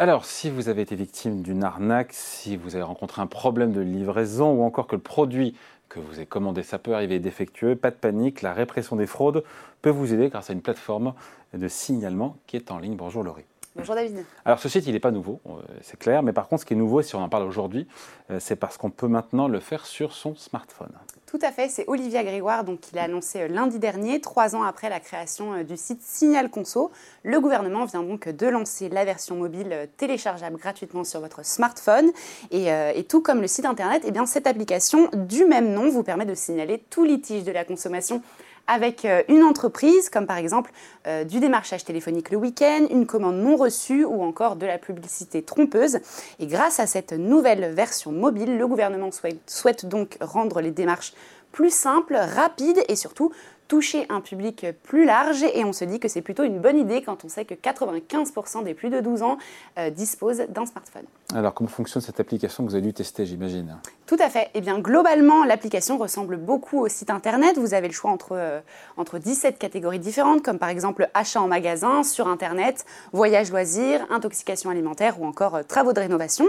Alors, si vous avez été victime d'une arnaque, si vous avez rencontré un problème de livraison ou encore que le produit que vous avez commandé, ça peut arriver défectueux, pas de panique, la répression des fraudes peut vous aider grâce à une plateforme de signalement qui est en ligne. Bonjour Laurie. Bonjour David. Alors ce site, il n'est pas nouveau, euh, c'est clair, mais par contre, ce qui est nouveau, si on en parle aujourd'hui, euh, c'est parce qu'on peut maintenant le faire sur son smartphone. Tout à fait, c'est Olivia Grégoire donc, qui l'a annoncé euh, lundi dernier, trois ans après la création du site Signal Conso. Le gouvernement vient donc de lancer la version mobile téléchargeable gratuitement sur votre smartphone. Et, et tout comme le site internet, eh bien, cette application du même nom vous permet de signaler tout litige de la consommation avec euh, une entreprise, comme par exemple euh, du démarchage téléphonique le week-end, une commande non reçue ou encore de la publicité trompeuse. Et grâce à cette nouvelle version mobile, le gouvernement souhaite donc rendre les démarches plus simples, rapides et surtout toucher un public plus large et on se dit que c'est plutôt une bonne idée quand on sait que 95% des plus de 12 ans euh, disposent d'un smartphone. Alors comment fonctionne cette application que vous avez dû tester j'imagine? Tout à fait. Eh bien globalement l'application ressemble beaucoup au site internet. Vous avez le choix entre, euh, entre 17 catégories différentes comme par exemple achat en magasin, sur internet, voyage loisirs, intoxication alimentaire ou encore euh, travaux de rénovation.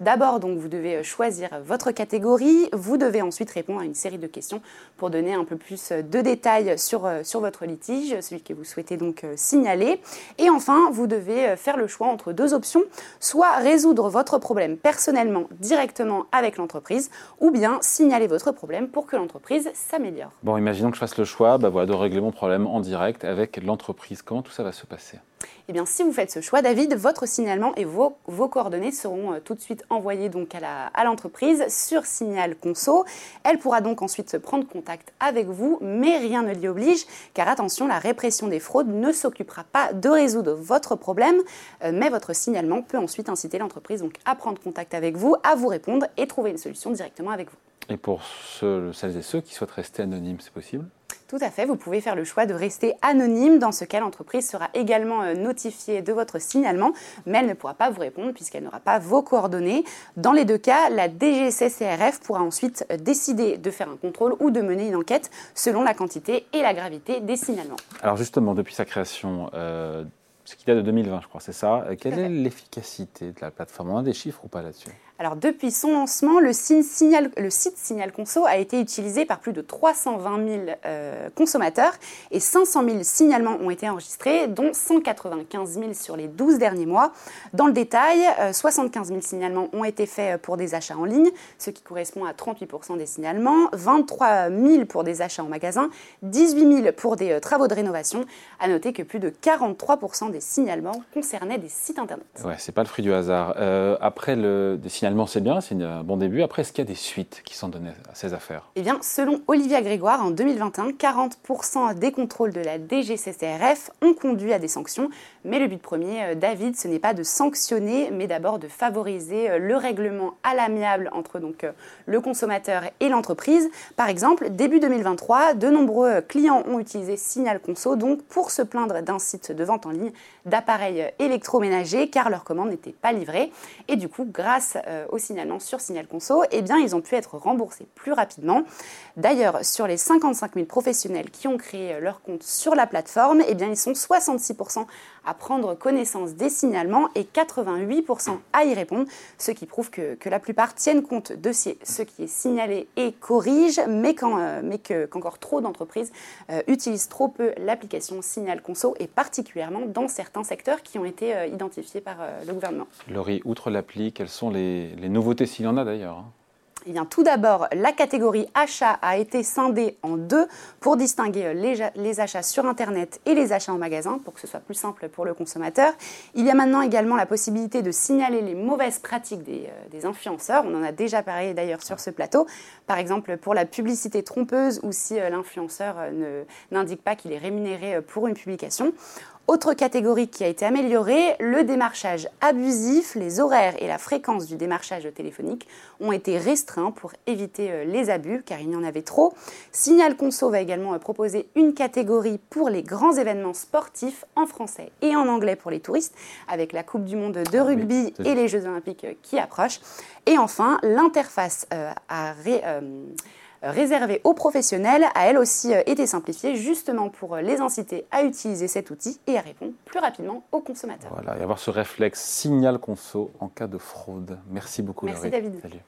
D'abord donc vous devez choisir votre catégorie, vous devez ensuite répondre à une série de questions pour donner un peu plus de détails sur, euh, sur votre litige, celui que vous souhaitez donc euh, signaler. Et enfin, vous devez euh, faire le choix entre deux options, soit résoudre votre problème personnellement directement avec l'entreprise, ou bien signaler votre problème pour que l'entreprise s'améliore. Bon, imaginons que je fasse le choix bah voilà, de régler mon problème en direct avec l'entreprise. Comment tout ça va se passer? Eh bien, si vous faites ce choix, David, votre signalement et vos, coordonnées seront euh, tout de suite envoyées donc à l'entreprise sur Signal Conso. Elle pourra donc ensuite se prendre contact avec vous, mais rien ne l'y oblige, car attention, la répression des fraudes ne s'occupera pas de résoudre votre problème, euh, mais votre signalement peut ensuite inciter l'entreprise donc à prendre contact avec vous, à vous répondre et trouver une solution directement avec vous. Et pour celles et ceux qui souhaitent rester anonymes, c'est possible? Tout à fait, vous pouvez faire le choix de rester anonyme. Dans ce cas, l'entreprise sera également euh, notifiée de votre signalement, mais elle ne pourra pas vous répondre puisqu'elle n'aura pas vos coordonnées. Dans les deux cas, la DGCCRF pourra ensuite euh, décider de faire un contrôle ou de mener une enquête selon la quantité et la gravité des signalements. Alors justement, depuis sa création, euh, ce qui date de 2020, je crois, c'est ça. Quelle est l'efficacité de la plateforme? On a des chiffres ou pas là-dessus? Alors depuis son lancement, le, site Signal Conso a été utilisé par plus de 320 000 euh, consommateurs et 500 000 signalements ont été enregistrés, dont 195 000 sur les 12 derniers mois. Dans le détail, 75 euh, 000 signalements ont été faits pour des achats en ligne, ce qui correspond à 38% des signalements, 23 000 pour des achats en magasin, 18 000 pour des euh, travaux de rénovation. À noter que plus de 43 des signalements concernaient des sites internet. Ouais, c'est pas le fruit du hasard. après le des finalement c'est bien, c'est un bon début. Après, est-ce qu'il y a des suites qui sont données à ces affaires? Eh bien, selon Olivia Grégoire, en 2021, 40% des contrôles de la DGCCRF ont conduit à des sanctions. Mais le but premier, euh, David, ce n'est pas de sanctionner, mais d'abord de favoriser euh, le règlement à l'amiable entre donc, euh, le consommateur et l'entreprise. Par exemple, début 2023, de nombreux clients ont utilisé Signal Conso donc pour se plaindre d'un site de vente en ligne d'appareils électroménagers car leur commande n'était pas livrée. Et du coup, grâce euh, au signalement sur Signal Conso, eh bien, ils ont pu être remboursés plus rapidement. D'ailleurs, sur les 55 000 professionnels qui ont créé leur compte sur la plateforme, eh bien, ils sont 66% à prendre connaissance des signalements et 88% à y répondre, ce qui prouve que, la plupart tiennent compte de ce qui est signalé et corrigent, mais, euh, qu'encore trop d'entreprises euh, utilisent trop peu l'application Signal Conso et particulièrement dans certains secteurs qui ont été identifiés par le gouvernement. Laurie, outre l'appli, quels sont les les, nouveautés s'il y en a d'ailleurs. Hein. Eh tout d'abord, la catégorie achat a été scindée en deux pour distinguer euh, les, achats sur Internet et les achats en magasin, pour que ce soit plus simple pour le consommateur. Il y a maintenant également la possibilité de signaler les mauvaises pratiques des, euh, influenceurs. On en a déjà parlé d'ailleurs sur ce plateau. Par exemple, pour la publicité trompeuse ou si euh, l'influenceur n'indique pas qu'il est rémunéré pour une publication. Autre catégorie qui a été améliorée, le démarchage abusif, les horaires et la fréquence du démarchage téléphonique ont été restreints pour éviter euh, les abus car il y en avait trop. Signal Conso va également euh, proposer une catégorie pour les grands événements sportifs en français et en anglais pour les touristes avec la Coupe du monde de rugby et les Jeux olympiques euh, qui approchent. Et enfin, l'interface a ré réservée aux professionnels a elle aussi été simplifiée justement pour les inciter à utiliser cet outil et à répondre plus rapidement aux consommateurs. Voilà, et avoir ce réflexe signal conso en cas de fraude. Merci beaucoup Merci David. Salut.